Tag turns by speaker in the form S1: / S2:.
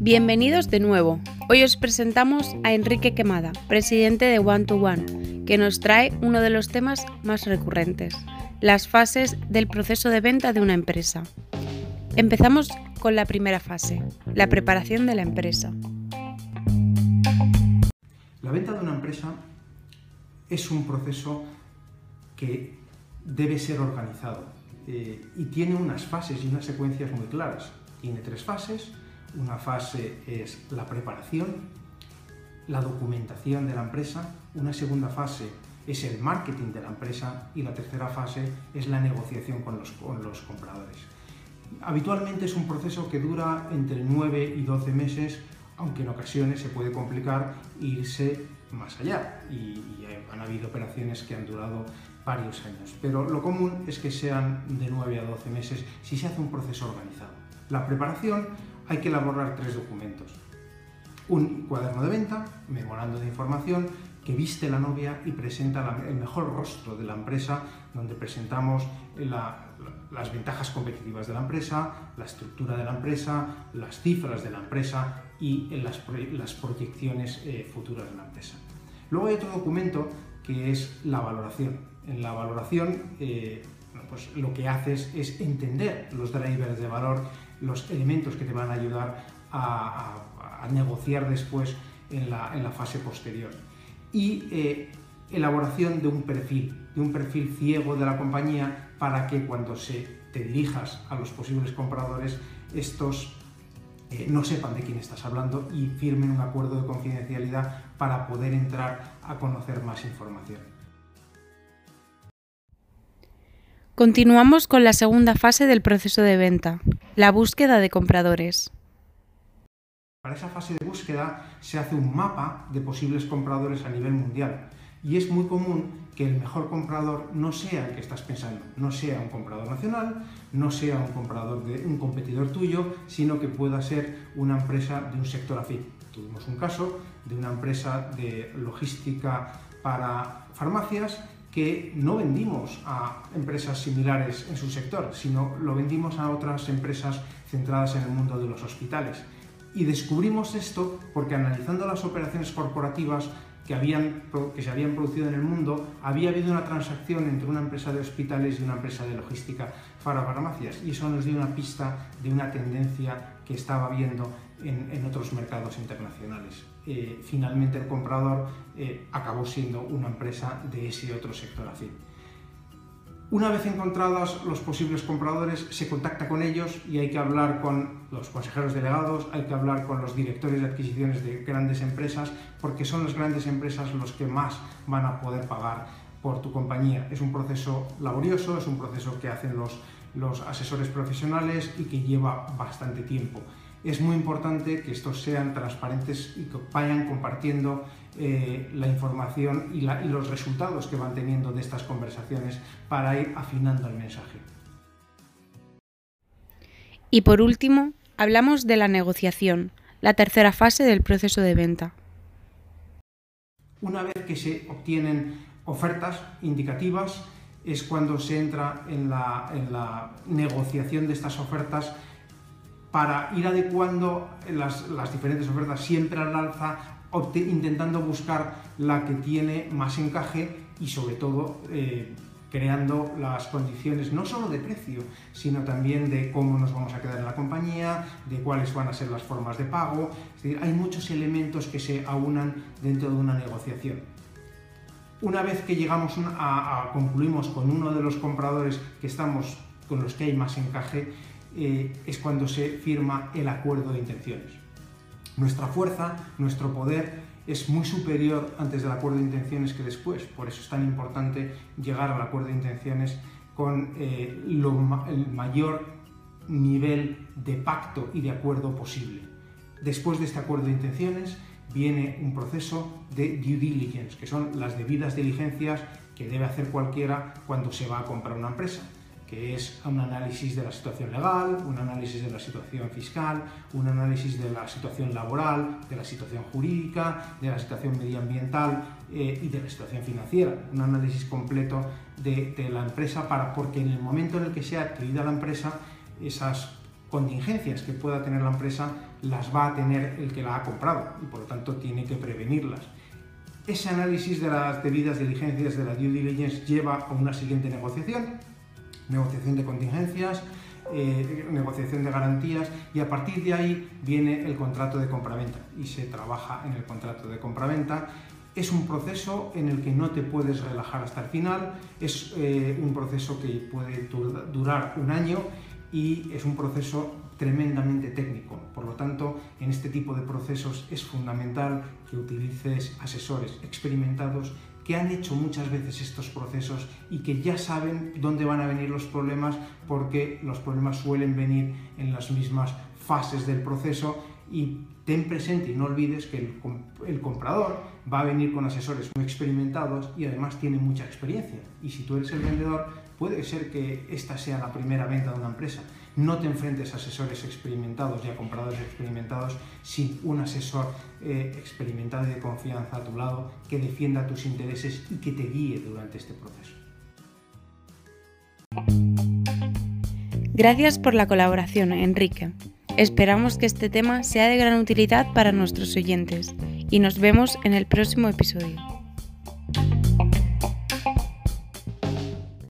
S1: Bienvenidos de nuevo. Hoy os presentamos a Enrique Quemada, presidente de One to One, que nos trae uno de los temas más recurrentes, las fases del proceso de venta de una empresa. Empezamos con la primera fase, la preparación de la empresa.
S2: La venta de una empresa es un proceso que debe ser organizado eh, y tiene unas fases y unas secuencias muy claras. Tiene tres fases una fase es la preparación, la documentación de la empresa, una segunda fase es el marketing de la empresa y la tercera fase es la negociación con los, compradores. Habitualmente es un proceso que dura entre 9 y 12 meses, aunque en ocasiones se puede complicar irse más allá y, y, han habido operaciones que han durado varios años. Pero lo común es que sean de 9 a 12 meses si se hace un proceso organizado. La preparación hay que elaborar tres documentos. Un cuaderno de venta, memorando de información, que viste la novia y presenta el mejor rostro de la empresa, donde presentamos las ventajas competitivas de la empresa, la estructura de la empresa, las cifras de la empresa y las, proyecciones eh, futuras de la empresa. Luego hay otro documento que es la valoración. En la valoración eh, pues lo que haces es entender los drivers de valor los elementos que te van a ayudar a, negociar después en la, fase posterior. Y eh, elaboración de un perfil, de un perfil ciego de la compañía para que cuando se te dirijas a los posibles compradores, estos eh, no sepan de quién estás hablando y firmen un acuerdo de confidencialidad para poder entrar a conocer más información.
S1: Continuamos con la segunda fase del proceso de venta, la búsqueda de compradores.
S2: Para esa fase de búsqueda se hace un mapa de posibles compradores a nivel mundial y es muy común que el mejor comprador no sea el que estás pensando, no sea un comprador nacional, no sea un comprador de un competidor tuyo, sino que pueda ser una empresa de un sector afín. Tuvimos un caso de una empresa de logística para farmacias que no vendimos a empresas similares en su sector, sino lo vendimos a otras empresas centradas en el mundo de los hospitales. Y descubrimos esto porque analizando las operaciones corporativas que, habían, que se habían producido en el mundo, había habido una transacción entre una empresa de hospitales y una empresa de logística para farmacias. Y eso nos dio una pista de una tendencia que estaba viendo en, otros mercados internacionales. Eh, finalmente el comprador eh, acabó siendo una empresa de ese otro sector afín. Una vez encontrados los posibles compradores, se contacta con ellos y hay que hablar con los consejeros delegados, hay que hablar con los directores de adquisiciones de grandes empresas, porque son las grandes empresas los que más van a poder pagar por tu compañía. Es un proceso laborioso, es un proceso que hacen los, los asesores profesionales y que lleva bastante tiempo es muy importante que estos sean transparentes y que vayan compartiendo eh, la información y, los resultados que van teniendo de estas conversaciones para ir afinando el mensaje.
S1: Y por último, hablamos de la negociación, la tercera fase del proceso de venta.
S2: Una vez que se obtienen ofertas indicativas, es cuando se entra en la negociación de estas ofertas para ir adecuando las, diferentes ofertas siempre al alza, intentando buscar la que tiene más encaje y sobre todo eh, creando las condiciones no solo de precio, sino también de cómo nos vamos a quedar en la compañía, de cuáles van a ser las formas de pago. Es decir, hay muchos elementos que se aunan dentro de una negociación. Una vez que llegamos a, a concluimos con uno de los compradores que estamos con los que hay más encaje, eh, es cuando se firma el acuerdo de intenciones. Nuestra fuerza, nuestro poder es muy superior antes del acuerdo de intenciones que después. Por eso es tan importante llegar al acuerdo de intenciones con eh, el mayor nivel de pacto y de acuerdo posible. Después de este acuerdo de intenciones viene un proceso de due diligence, que son las debidas diligencias que debe hacer cualquiera cuando se va a comprar una empresa que es un análisis de la situación legal, un análisis de la situación fiscal, un análisis de la situación laboral, de la situación jurídica, de la situación medioambiental eh, y de la situación financiera. Un análisis completo de, la empresa para, porque en el momento en el que sea adquirida la empresa, esas contingencias que pueda tener la empresa las va a tener el que la ha comprado y por lo tanto tiene que prevenirlas. Ese análisis de las debidas diligencias de la due diligence lleva a una siguiente negociación, negociación de contingencias, eh, negociación de garantías y a partir de ahí viene el contrato de compraventa y se trabaja en el contrato de compraventa. Es un proceso en el que no te puedes relajar hasta el final, es eh, un proceso que puede durar un año y es un proceso tremendamente técnico. Por lo tanto, en este tipo de procesos es fundamental que utilices asesores experimentados que han hecho muchas veces estos procesos y que ya saben dónde van a venir los problemas porque los problemas suelen venir en las mismas fases del proceso y ten presente y no olvides que el, el, comprador va a venir con asesores muy experimentados y además tiene mucha experiencia. Y si tú eres el vendedor, puede ser que esta sea la primera venta de una empresa. No te enfrentes a asesores experimentados y a compradores experimentados sin un asesor eh, experimentado y de confianza a tu lado que defienda tus intereses y que te guíe durante este proceso.
S1: Gracias por la colaboración, Enrique. Esperamos que este tema sea de gran utilidad para nuestros oyentes y nos vemos en el próximo episodio.